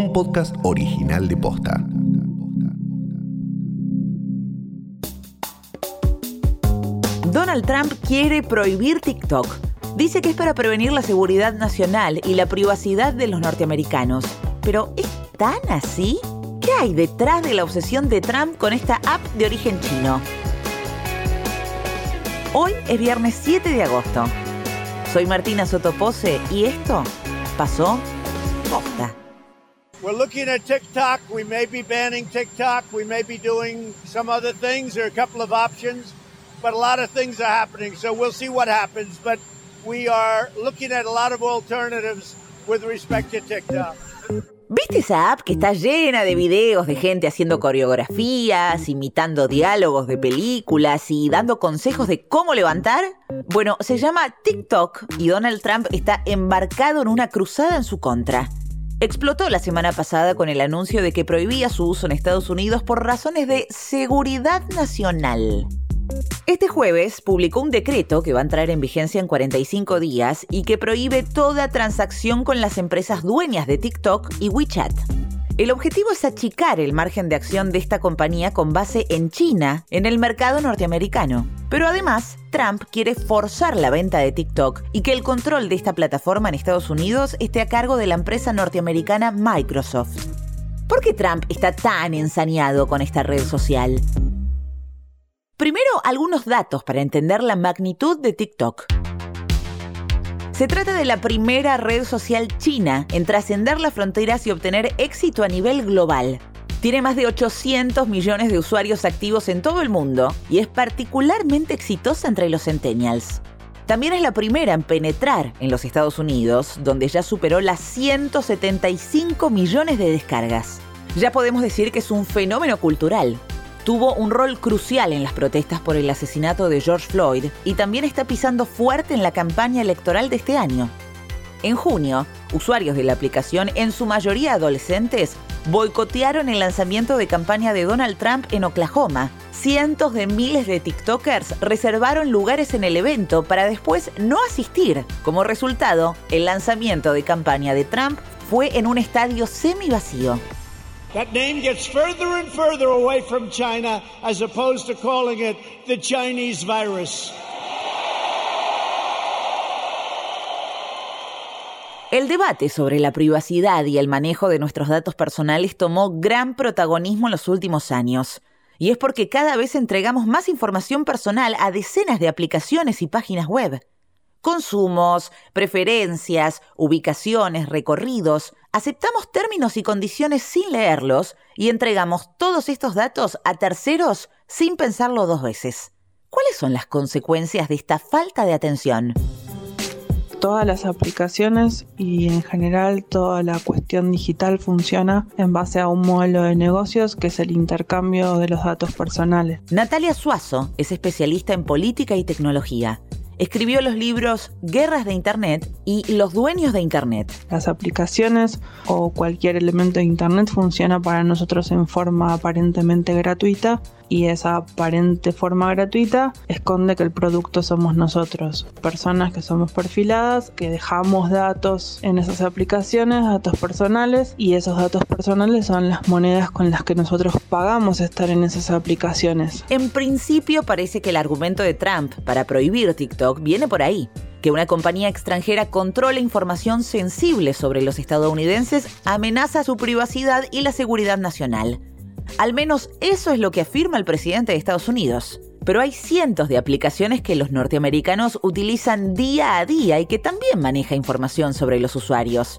un podcast original de Posta. Donald Trump quiere prohibir TikTok. Dice que es para prevenir la seguridad nacional y la privacidad de los norteamericanos. Pero ¿es tan así? ¿Qué hay detrás de la obsesión de Trump con esta app de origen chino? Hoy es viernes 7 de agosto. Soy Martina Sotopose y esto pasó posta. We're looking at TikTok. We may be banning TikTok. We may be doing some other things. Are a couple of options, but a lot of things are happening. So we'll see what happens. But we are looking at a lot of alternatives with respect to TikTok. ¿Viste esa app que está llena de videos de gente haciendo coreografías, imitando diálogos de películas y dando consejos de cómo levantar? Bueno, se llama TikTok y Donald Trump está embarcado en una cruzada en su contra. Explotó la semana pasada con el anuncio de que prohibía su uso en Estados Unidos por razones de seguridad nacional. Este jueves publicó un decreto que va a entrar en vigencia en 45 días y que prohíbe toda transacción con las empresas dueñas de TikTok y WeChat. El objetivo es achicar el margen de acción de esta compañía con base en China, en el mercado norteamericano. Pero además, Trump quiere forzar la venta de TikTok y que el control de esta plataforma en Estados Unidos esté a cargo de la empresa norteamericana Microsoft. ¿Por qué Trump está tan ensañado con esta red social? Primero, algunos datos para entender la magnitud de TikTok. Se trata de la primera red social china en trascender las fronteras y obtener éxito a nivel global. Tiene más de 800 millones de usuarios activos en todo el mundo y es particularmente exitosa entre los centennials. También es la primera en penetrar en los Estados Unidos, donde ya superó las 175 millones de descargas. Ya podemos decir que es un fenómeno cultural, tuvo un rol crucial en las protestas por el asesinato de George Floyd y también está pisando fuerte en la campaña electoral de este año. En junio, usuarios de la aplicación, en su mayoría adolescentes, boicotearon el lanzamiento de campaña de Donald Trump en Oklahoma. Cientos de miles de TikTokers reservaron lugares en el evento para después no asistir. Como resultado, el lanzamiento de campaña de Trump fue en un estadio semi vacío. That name gets further and further away from China as opposed to calling it the Chinese virus. El debate sobre la privacidad y el manejo de nuestros datos personales tomó gran protagonismo en los últimos años. Y es porque cada vez entregamos más información personal a decenas de aplicaciones y páginas web consumos, preferencias, ubicaciones, recorridos, aceptamos términos y condiciones sin leerlos y entregamos todos estos datos a terceros sin pensarlo dos veces. ¿Cuáles son las consecuencias de esta falta de atención? Todas las aplicaciones y en general toda la cuestión digital funciona en base a un modelo de negocios que es el intercambio de los datos personales. Natalia Suazo es especialista en política y tecnología escribió los libros Guerras de Internet y Los Dueños de Internet. Las aplicaciones o cualquier elemento de Internet funciona para nosotros en forma aparentemente gratuita y esa aparente forma gratuita esconde que el producto somos nosotros, personas que somos perfiladas, que dejamos datos en esas aplicaciones, datos personales, y esos datos personales son las monedas con las que nosotros pagamos estar en esas aplicaciones. En principio parece que el argumento de Trump para prohibir TikTok viene por ahí que una compañía extranjera controle información sensible sobre los estadounidenses amenaza su privacidad y la seguridad nacional. Al menos eso es lo que afirma el presidente de Estados Unidos. Pero hay cientos de aplicaciones que los norteamericanos utilizan día a día y que también maneja información sobre los usuarios.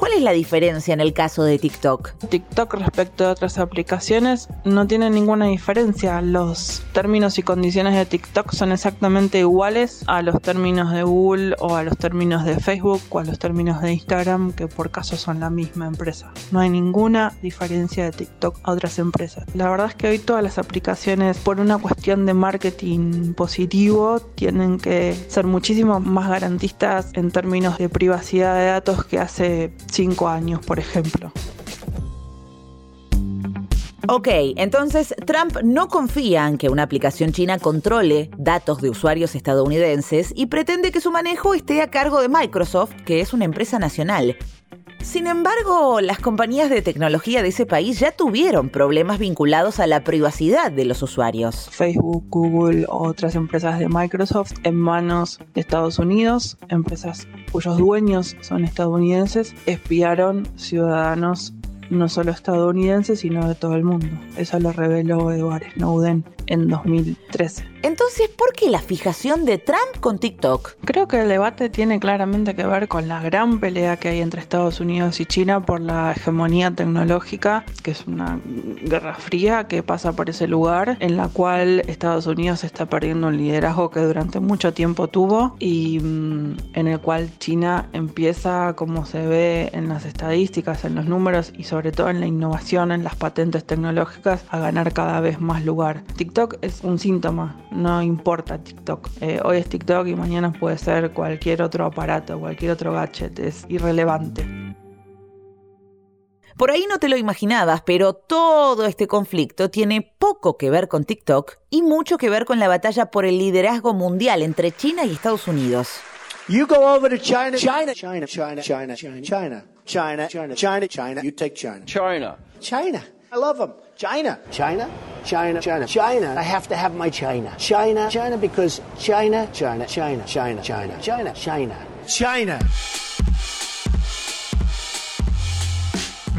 ¿Cuál es la diferencia en el caso de TikTok? TikTok respecto de otras aplicaciones no tiene ninguna diferencia. Los términos y condiciones de TikTok son exactamente iguales a los términos de Google o a los términos de Facebook o a los términos de Instagram, que por caso son la misma empresa. No hay ninguna diferencia de TikTok a otras empresas. La verdad es que hoy todas las aplicaciones, por una cuestión de marketing positivo, tienen que ser muchísimo más garantistas en términos de privacidad de datos que hace cinco años, por ejemplo. Ok, entonces Trump no confía en que una aplicación china controle datos de usuarios estadounidenses y pretende que su manejo esté a cargo de Microsoft, que es una empresa nacional. Sin embargo, las compañías de tecnología de ese país ya tuvieron problemas vinculados a la privacidad de los usuarios. Facebook, Google, otras empresas de Microsoft en manos de Estados Unidos, empresas cuyos dueños son estadounidenses, espiaron ciudadanos no solo estadounidenses, sino de todo el mundo. Eso lo reveló Edward Snowden en 2013. Entonces, ¿por qué la fijación de Trump con TikTok? Creo que el debate tiene claramente que ver con la gran pelea que hay entre Estados Unidos y China por la hegemonía tecnológica, que es una guerra fría que pasa por ese lugar, en la cual Estados Unidos está perdiendo un liderazgo que durante mucho tiempo tuvo y mm, en el cual China empieza, como se ve en las estadísticas, en los números y sobre todo en la innovación, en las patentes tecnológicas, a ganar cada vez más lugar. TikTok es un síntoma no importa TikTok. Eh, hoy es TikTok y mañana puede ser cualquier otro aparato, cualquier otro gadget, es irrelevante. Por ahí no te lo imaginabas, pero todo este conflicto tiene poco que ver con TikTok y mucho que ver con la batalla por el liderazgo mundial entre China y Estados Unidos. You go over to China, China, China, China, China, China, China, China, China, China, China. You take China. China. China. I love them. China. China. China, China, China. I have to have my China. China, China, because China, China, China, China, China, China, China. China.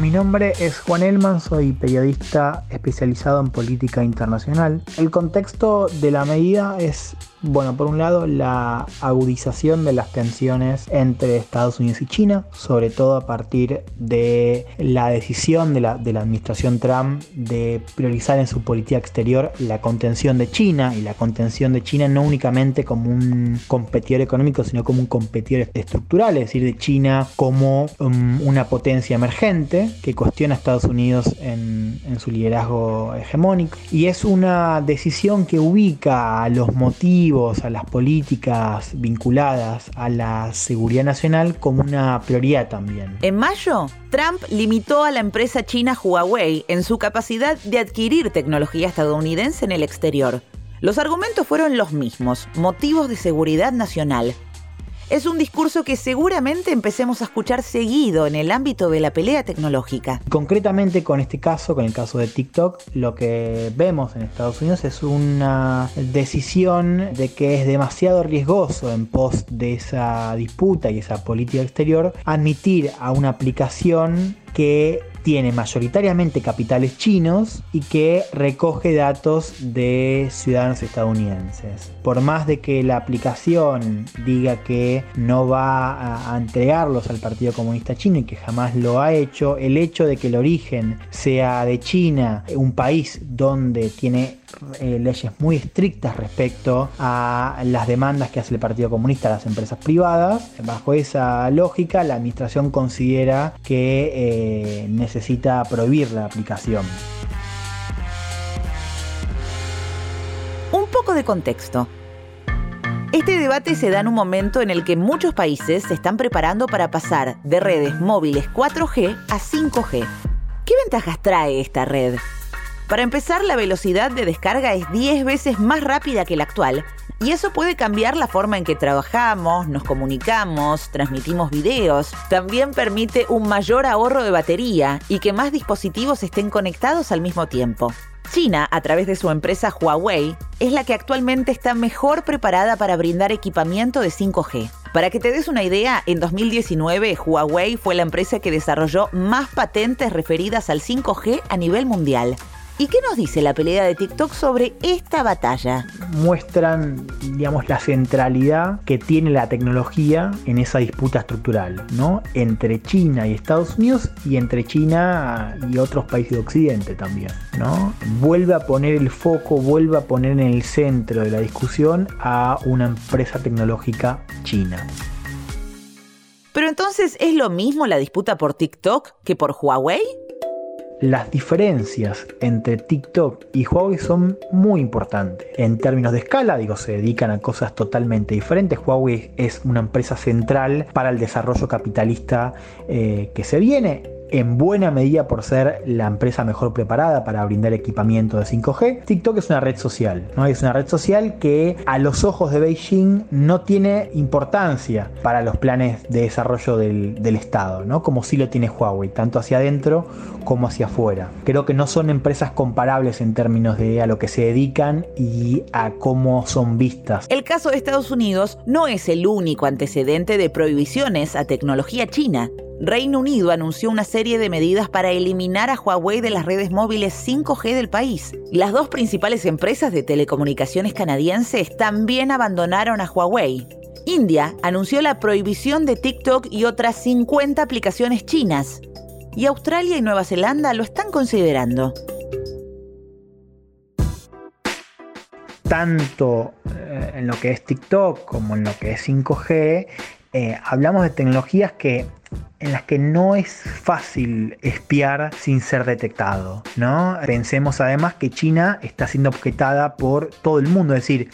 Mi nombre es Juan Elman, soy periodista especializado en política internacional. El contexto de la medida es bueno, por un lado, la agudización de las tensiones entre Estados Unidos y China, sobre todo a partir de la decisión de la, de la administración Trump de priorizar en su política exterior la contención de China y la contención de China no únicamente como un competidor económico, sino como un competidor estructural, es decir, de China como um, una potencia emergente que cuestiona a Estados Unidos en, su liderazgo hegemónico. Y es una decisión que ubica a los motivos a las políticas vinculadas a la seguridad nacional como una prioridad también. En mayo, Trump limitó a la empresa china Huawei en su capacidad de adquirir tecnología estadounidense en el exterior. Los argumentos fueron los mismos, motivos de seguridad nacional, es un discurso que seguramente empecemos a escuchar seguido en el ámbito de la pelea tecnológica. Concretamente con este caso, con el caso de TikTok, lo que vemos en Estados Unidos es una decisión de que es demasiado riesgoso en pos de esa disputa y esa política exterior admitir a una aplicación que tiene mayoritariamente capitales chinos y que recoge datos de ciudadanos estadounidenses. Por más de que la aplicación diga que no va a, entregarlos al Partido Comunista Chino y que jamás lo ha hecho, el hecho de que el origen sea de China, un país donde tiene eh, leyes muy estrictas respecto a las demandas que hace el Partido Comunista a las empresas privadas, bajo esa lógica la administración considera que eh, necesita prohibir la aplicación. Un poco de contexto. Este debate se da en un momento en el que muchos países se están preparando para pasar de redes móviles 4G a 5G. ¿Qué ventajas trae esta red? Para empezar, la velocidad de descarga es 10 veces más rápida que la actual y eso puede cambiar la forma en que trabajamos, nos comunicamos, transmitimos videos. También permite un mayor ahorro de batería y que más dispositivos estén conectados al mismo tiempo. China, a través de su empresa Huawei, es la que actualmente está mejor preparada para brindar equipamiento de 5G. Para que te des una idea, en 2019 Huawei fue la empresa que desarrolló más patentes referidas al 5G a nivel mundial. ¿Y qué nos dice la pelea de TikTok sobre esta batalla? Muestran, digamos, la centralidad que tiene la tecnología en esa disputa estructural, ¿no? Entre China y Estados Unidos y entre China y otros países de Occidente también, ¿no? Vuelve a poner el foco, vuelve a poner en el centro de la discusión a una empresa tecnológica china. Pero entonces, ¿es lo mismo la disputa por TikTok que por Huawei? Las diferencias entre TikTok y Huawei son muy importantes. En términos de escala, digo, se dedican a cosas totalmente diferentes. Huawei es una empresa central para el desarrollo capitalista eh, que se viene en buena medida por ser la empresa mejor preparada para brindar equipamiento de 5G. TikTok es una red social, ¿no? Es una red social que a los ojos de Beijing no tiene importancia para los planes de desarrollo del, Estado, ¿no? Como sí lo tiene Huawei, tanto hacia adentro como hacia afuera. Creo que no son empresas comparables en términos de a lo que se dedican y a cómo son vistas. El caso de Estados Unidos no es el único antecedente de prohibiciones a tecnología china. Reino Unido anunció una serie de medidas para eliminar a Huawei de las redes móviles 5G del país. Las dos principales empresas de telecomunicaciones canadienses también abandonaron a Huawei. India anunció la prohibición de TikTok y otras 50 aplicaciones chinas. Y Australia y Nueva Zelanda lo están considerando. Tanto eh, en lo que es TikTok como en lo que es 5G, eh, hablamos de tecnologías que en las que no es fácil espiar sin ser detectado, ¿no? Pensemos además que China está siendo objetada por todo el mundo, es decir,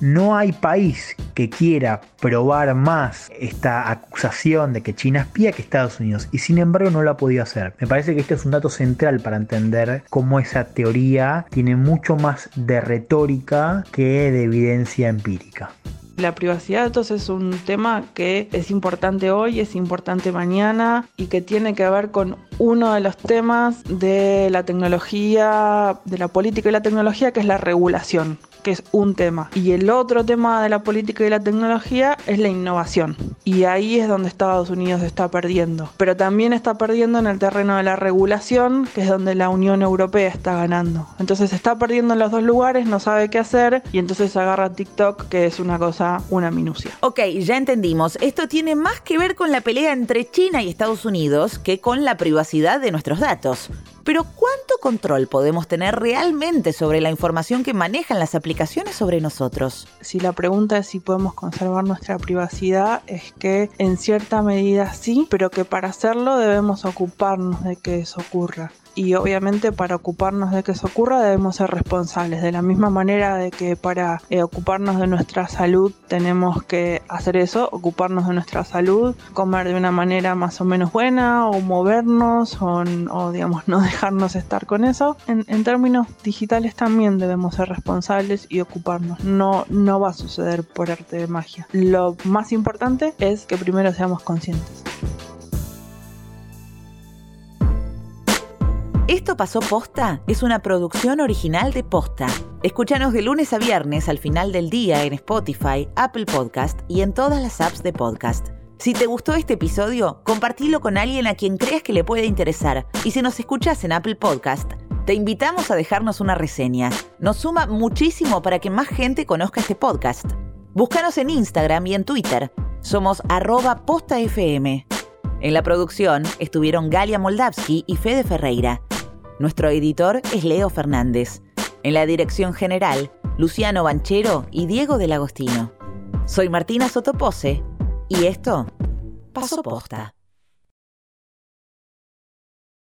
no hay país que quiera probar más esta acusación de que China espía que Estados Unidos y sin embargo no lo ha podido hacer. Me parece que este es un dato central para entender cómo esa teoría tiene mucho más de retórica que de evidencia empírica. La privacidad entonces es un tema que es importante hoy, es importante mañana y que tiene que ver con uno de los temas de la tecnología, de la política y la tecnología, que es la regulación que es un tema. Y el otro tema de la política y la tecnología es la innovación. Y ahí es donde Estados Unidos está perdiendo. Pero también está perdiendo en el terreno de la regulación, que es donde la Unión Europea está ganando. Entonces está perdiendo en los dos lugares, no sabe qué hacer y entonces agarra TikTok, que es una cosa, una minucia. Ok, ya entendimos. Esto tiene más que ver con la pelea entre China y Estados Unidos que con la privacidad de nuestros datos. Pero ¿cuánto control podemos tener realmente sobre la información que manejan las aplicaciones sobre nosotros? Si la pregunta es si podemos conservar nuestra privacidad, es que en cierta medida sí, pero que para hacerlo debemos ocuparnos de que eso ocurra y obviamente para ocuparnos de que eso ocurra debemos ser responsables. De la misma manera de que para eh, ocuparnos de nuestra salud tenemos que hacer eso, ocuparnos de nuestra salud, comer de una manera más o menos buena o movernos o, o digamos no dejarnos estar con eso. En, términos digitales también debemos ser responsables y ocuparnos. No, no va a suceder por arte de magia. Lo más importante es que primero seamos conscientes. Esto pasó posta es una producción original de Posta. Escúchanos de lunes a viernes al final del día en Spotify, Apple Podcast y en todas las apps de podcast. Si te gustó este episodio, compartilo con alguien a quien creas que le puede interesar. Y si nos escuchas en Apple Podcast, te invitamos a dejarnos una reseña. Nos suma muchísimo para que más gente conozca este podcast. Búscanos en Instagram y en Twitter. Somos arroba postafm. En la producción estuvieron Galia Moldavsky y Fede Ferreira. Nuestro editor es Leo Fernández. En la dirección general, Luciano Banchero y Diego del Agostino. Soy Martina Sotopose y esto pasó posta.